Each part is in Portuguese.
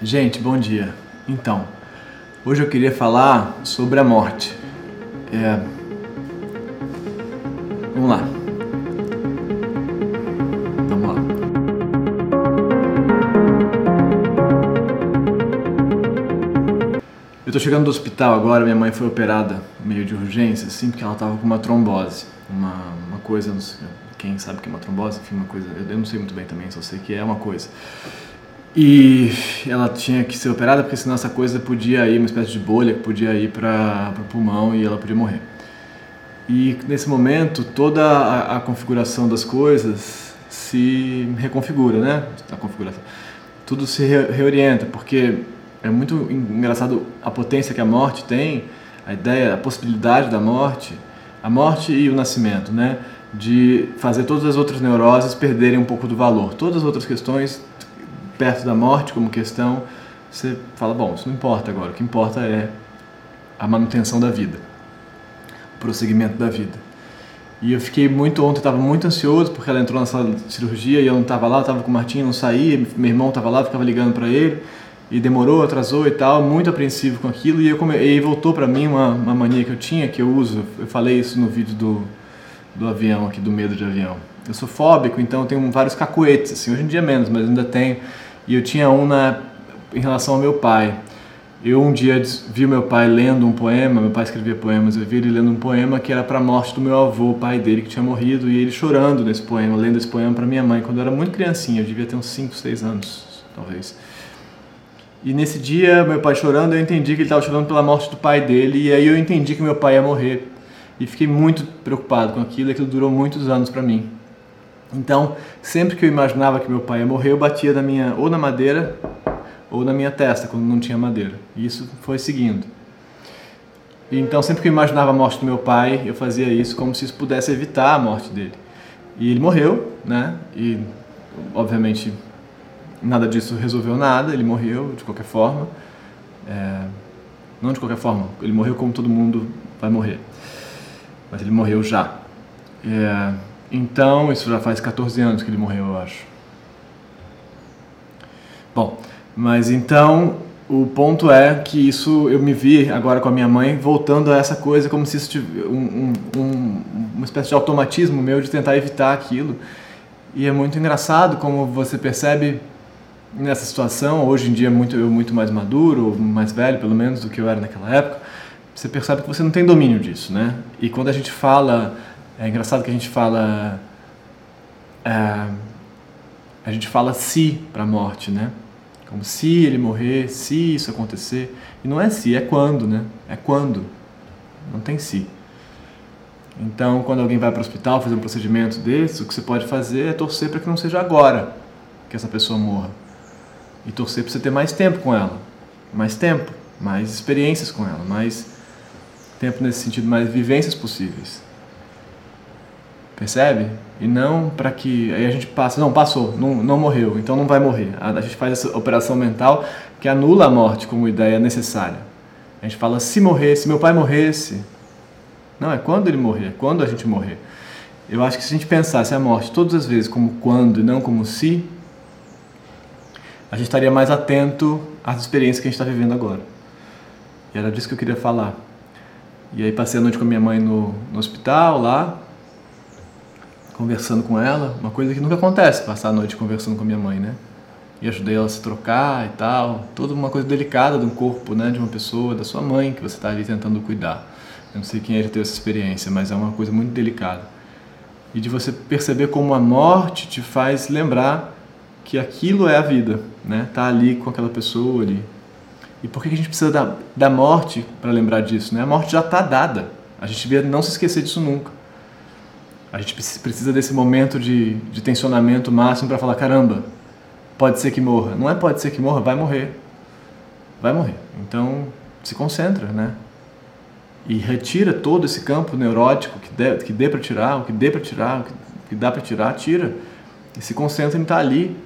Gente, bom dia. Então, hoje eu queria falar sobre a morte. É... Vamos lá. Vamos lá. Eu tô chegando do hospital agora, minha mãe foi operada meio de urgência, assim, porque ela tava com uma trombose. Uma, uma coisa, quem sabe que é uma trombose, enfim, uma coisa, eu não sei muito bem também, só sei que é uma coisa. E ela tinha que ser operada porque senão essa coisa podia ir, uma espécie de bolha que podia ir para o pulmão e ela podia morrer. E nesse momento toda a, a, configuração das coisas se reconfigura, né? A configuração. Tudo se re, reorienta porque é muito engraçado a potência que a morte tem, a ideia, a possibilidade da morte, a morte e o nascimento, né? De fazer todas as outras neuroses perderem um pouco do valor. Todas as outras questões perto da morte como questão, você fala, bom, isso não importa agora, o que importa é a manutenção da vida, o prosseguimento da vida. E eu fiquei muito, ontem estava muito ansioso porque ela entrou na sala de cirurgia e eu não estava lá, estava com o Martinho, não saía, meu irmão estava lá, ficava ligando para ele e demorou, atrasou e tal, muito apreensivo com aquilo e, eu come... e voltou para mim uma, uma mania que eu tinha, que eu uso, eu falei isso no vídeo do, do avião aqui, do medo de avião. Eu sou fóbico, então eu tenho vários cacoetes, assim, hoje em dia menos, mas ainda tenho e eu tinha um na, em relação ao meu pai. Eu um dia vi meu pai lendo um poema, meu pai escrevia poemas, eu vi ele lendo um poema que era para a morte do meu avô, o pai dele que tinha morrido, e ele chorando nesse poema, lendo esse poema para minha mãe, quando eu era muito criancinha, eu devia ter uns 5, 6 anos, talvez. E nesse dia, meu pai chorando, eu entendi que ele estava chorando pela morte do pai dele, e aí eu entendi que meu pai ia morrer. E fiquei muito preocupado com aquilo, e aquilo durou muitos anos para mim. Então, sempre que eu imaginava que meu pai ia morrer, eu batia na minha, ou na madeira ou na minha testa, quando não tinha madeira. E isso foi seguindo. Então, sempre que eu imaginava a morte do meu pai, eu fazia isso como se isso pudesse evitar a morte dele. E ele morreu, né? E, obviamente, nada disso resolveu nada, ele morreu de qualquer forma. É... Não de qualquer forma, ele morreu como todo mundo vai morrer. Mas ele morreu já. É... Então, isso já faz 14 anos que ele morreu, eu acho. Bom, mas então o ponto é que isso eu me vi agora com a minha mãe voltando a essa coisa como se isso tivesse um, um, uma espécie de automatismo meu de tentar evitar aquilo. E é muito engraçado como você percebe nessa situação, hoje em dia muito eu muito mais maduro, mais velho pelo menos do que eu era naquela época, você percebe que você não tem domínio disso, né? E quando a gente fala é engraçado que a gente fala. É, a gente fala se para a morte, né? Como se ele morrer, se isso acontecer. E não é se, é quando, né? É quando. Não tem se. Então, quando alguém vai para o hospital fazer um procedimento desse, o que você pode fazer é torcer para que não seja agora que essa pessoa morra. E torcer para você ter mais tempo com ela. Mais tempo, mais experiências com ela, mais tempo nesse sentido, mais vivências possíveis. Percebe? E não para que. Aí a gente passa, não, passou, não, não morreu, então não vai morrer. A, gente faz essa operação mental que anula a morte como ideia necessária. A gente fala, se morrer, se meu pai morresse. Não, é quando ele morrer, é quando a gente morrer. Eu acho que se a gente pensasse a morte todas as vezes como quando e não como se, a gente estaria mais atento às experiências que a gente está vivendo agora. E era disso que eu queria falar. E aí passei a noite com a minha mãe no, no hospital lá, conversando com ela, uma coisa que nunca acontece, passar a noite conversando com minha mãe, né? E ajudei ela a se trocar e tal, toda uma coisa delicada de um corpo, né, de uma pessoa, da sua mãe que você está ali tentando cuidar. Eu não sei quem é que teve essa experiência, mas é uma coisa muito delicada. E de você perceber como a morte te faz lembrar que aquilo é a vida, né? Tá ali com aquela pessoa ali. E por que a gente precisa da, da morte para lembrar disso, né? A morte já está dada. A gente devia não se esquecer disso nunca. A gente precisa desse momento de, de tensionamento máximo para falar: caramba, pode ser que morra. Não é pode ser que morra, vai morrer. Vai morrer. Então, se concentra, né? E retira todo esse campo neurótico que dê, que dê para tirar, o que dê para tirar, o que, que dá para tirar, tira. E se concentra em estar tá ali.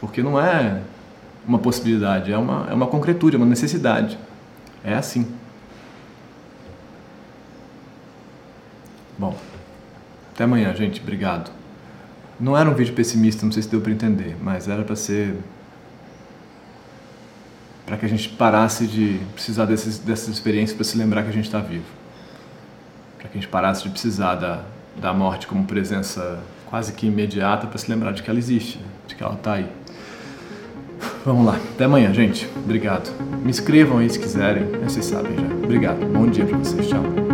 Porque não é uma possibilidade, é uma, é uma concretude, é uma necessidade. É assim. Bom. Até amanhã, gente. Obrigado. Não era um vídeo pessimista, não sei se deu para entender, mas era para ser para que a gente parasse de precisar desses, dessas experiências para se lembrar que a gente está vivo. Para que a gente parasse de precisar da, da morte como presença quase que imediata para se lembrar de que ela existe, de que ela está aí. Vamos lá. Até amanhã, gente. Obrigado. Me inscrevam aí se quiserem. Vocês sabem já. Obrigado. Bom dia para vocês. Tchau.